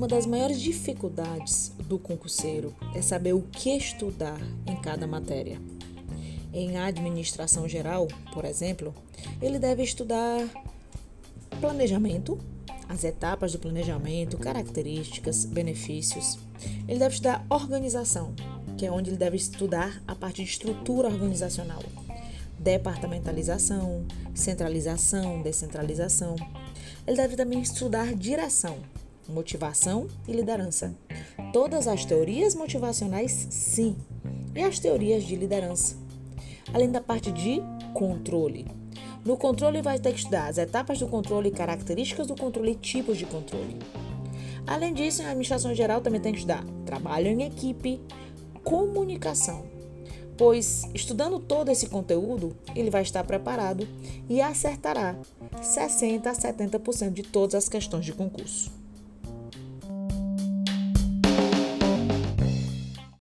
das maiores dificuldades do concurseiro é saber o que estudar em cada matéria. Em administração geral, por exemplo, ele deve estudar planejamento, as etapas do planejamento, características, benefícios. Ele deve estudar organização, que é onde ele deve estudar a parte de estrutura organizacional, departamentalização, centralização, descentralização. Ele deve também estudar direção, motivação e liderança. Todas as teorias motivacionais, sim, e as teorias de liderança. Além da parte de controle, no controle, vai ter que estudar as etapas do controle, características do controle e tipos de controle. Além disso, em administração geral também tem que estudar trabalho em equipe, comunicação, pois estudando todo esse conteúdo, ele vai estar preparado e acertará 60 a 70% de todas as questões de concurso.